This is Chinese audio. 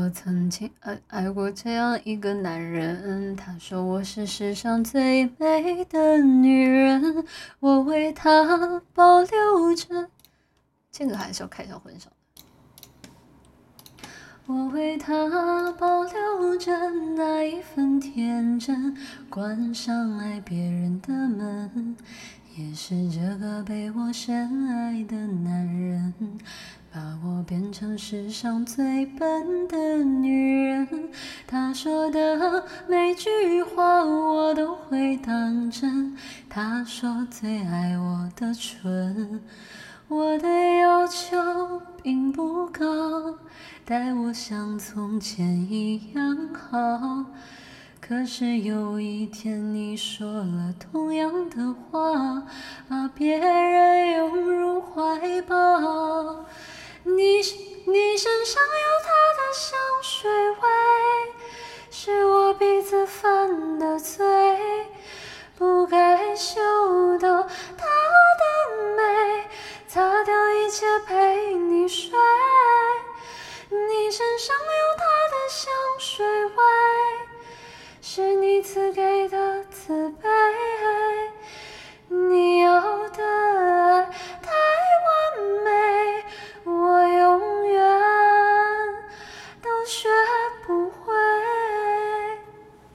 我曾经爱爱过这样一个男人，他说我是世上最美的女人，我为他保留着。这个还是要开一下婚纱。我为他保留着那一份天真，关上爱别人的门，也是这个被我深爱的男人。把我变成世上最笨的女人，他说的每句话我都会当真。他说最爱我的唇，我的要求并不高，待我像从前一样好。可是有一天你说了同样的话，把别人拥入怀抱。你身你身上有他的香水味，是我鼻子犯的罪，不该嗅到他的美，擦掉一切陪你睡。你身上有他的香水味，是你赐给。